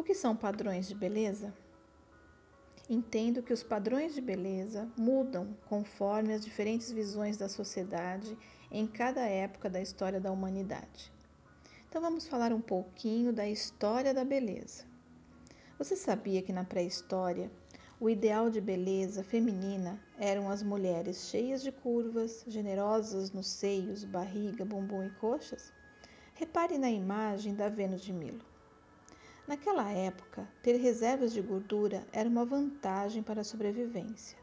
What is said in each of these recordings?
O que são padrões de beleza? Entendo que os padrões de beleza mudam conforme as diferentes visões da sociedade em cada época da história da humanidade. Então vamos falar um pouquinho da história da beleza. Você sabia que na pré-história o ideal de beleza feminina eram as mulheres cheias de curvas, generosas nos seios, barriga, bumbum e coxas? Repare na imagem da Vênus de Milo. Naquela época, ter reservas de gordura era uma vantagem para a sobrevivência,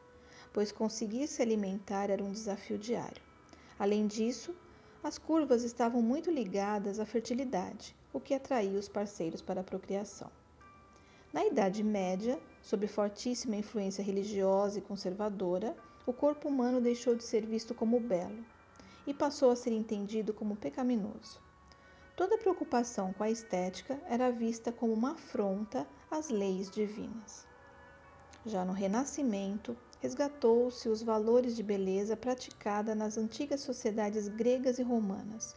pois conseguir se alimentar era um desafio diário. Além disso, as curvas estavam muito ligadas à fertilidade, o que atraía os parceiros para a procriação. Na Idade Média, sob fortíssima influência religiosa e conservadora, o corpo humano deixou de ser visto como belo e passou a ser entendido como pecaminoso. Toda preocupação com a estética era vista como uma afronta às leis divinas. Já no Renascimento, resgatou-se os valores de beleza praticada nas antigas sociedades gregas e romanas.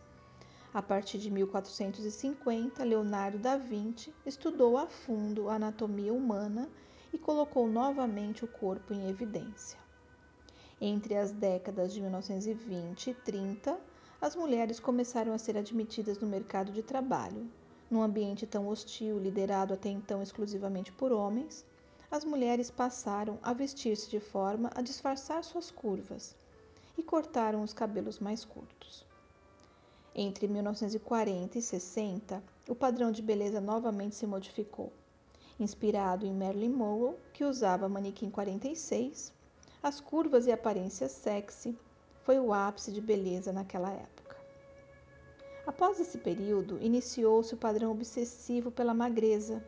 A partir de 1450, Leonardo da Vinci estudou a fundo a anatomia humana e colocou novamente o corpo em evidência. Entre as décadas de 1920 e 30, as mulheres começaram a ser admitidas no mercado de trabalho. Num ambiente tão hostil, liderado até então exclusivamente por homens, as mulheres passaram a vestir-se de forma a disfarçar suas curvas e cortaram os cabelos mais curtos. Entre 1940 e 60, o padrão de beleza novamente se modificou. Inspirado em Marilyn Monroe, que usava manequim 46, as curvas e aparência sexy foi o ápice de beleza naquela época. Após esse período, iniciou-se o padrão obsessivo pela magreza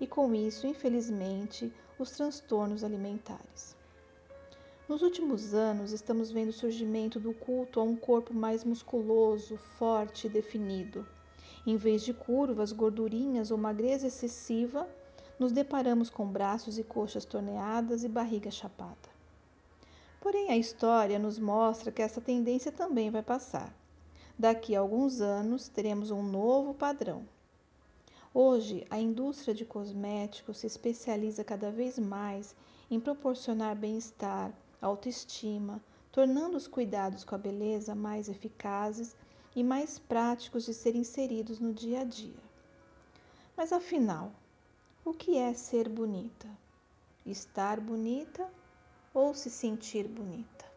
e, com isso, infelizmente, os transtornos alimentares. Nos últimos anos, estamos vendo o surgimento do culto a um corpo mais musculoso, forte e definido. Em vez de curvas, gordurinhas ou magreza excessiva, nos deparamos com braços e coxas torneadas e barriga chapada. Porém, a história nos mostra que essa tendência também vai passar. Daqui a alguns anos, teremos um novo padrão. Hoje, a indústria de cosméticos se especializa cada vez mais em proporcionar bem-estar, autoestima, tornando os cuidados com a beleza mais eficazes e mais práticos de serem inseridos no dia a dia. Mas afinal, o que é ser bonita? Estar bonita ou se sentir bonita.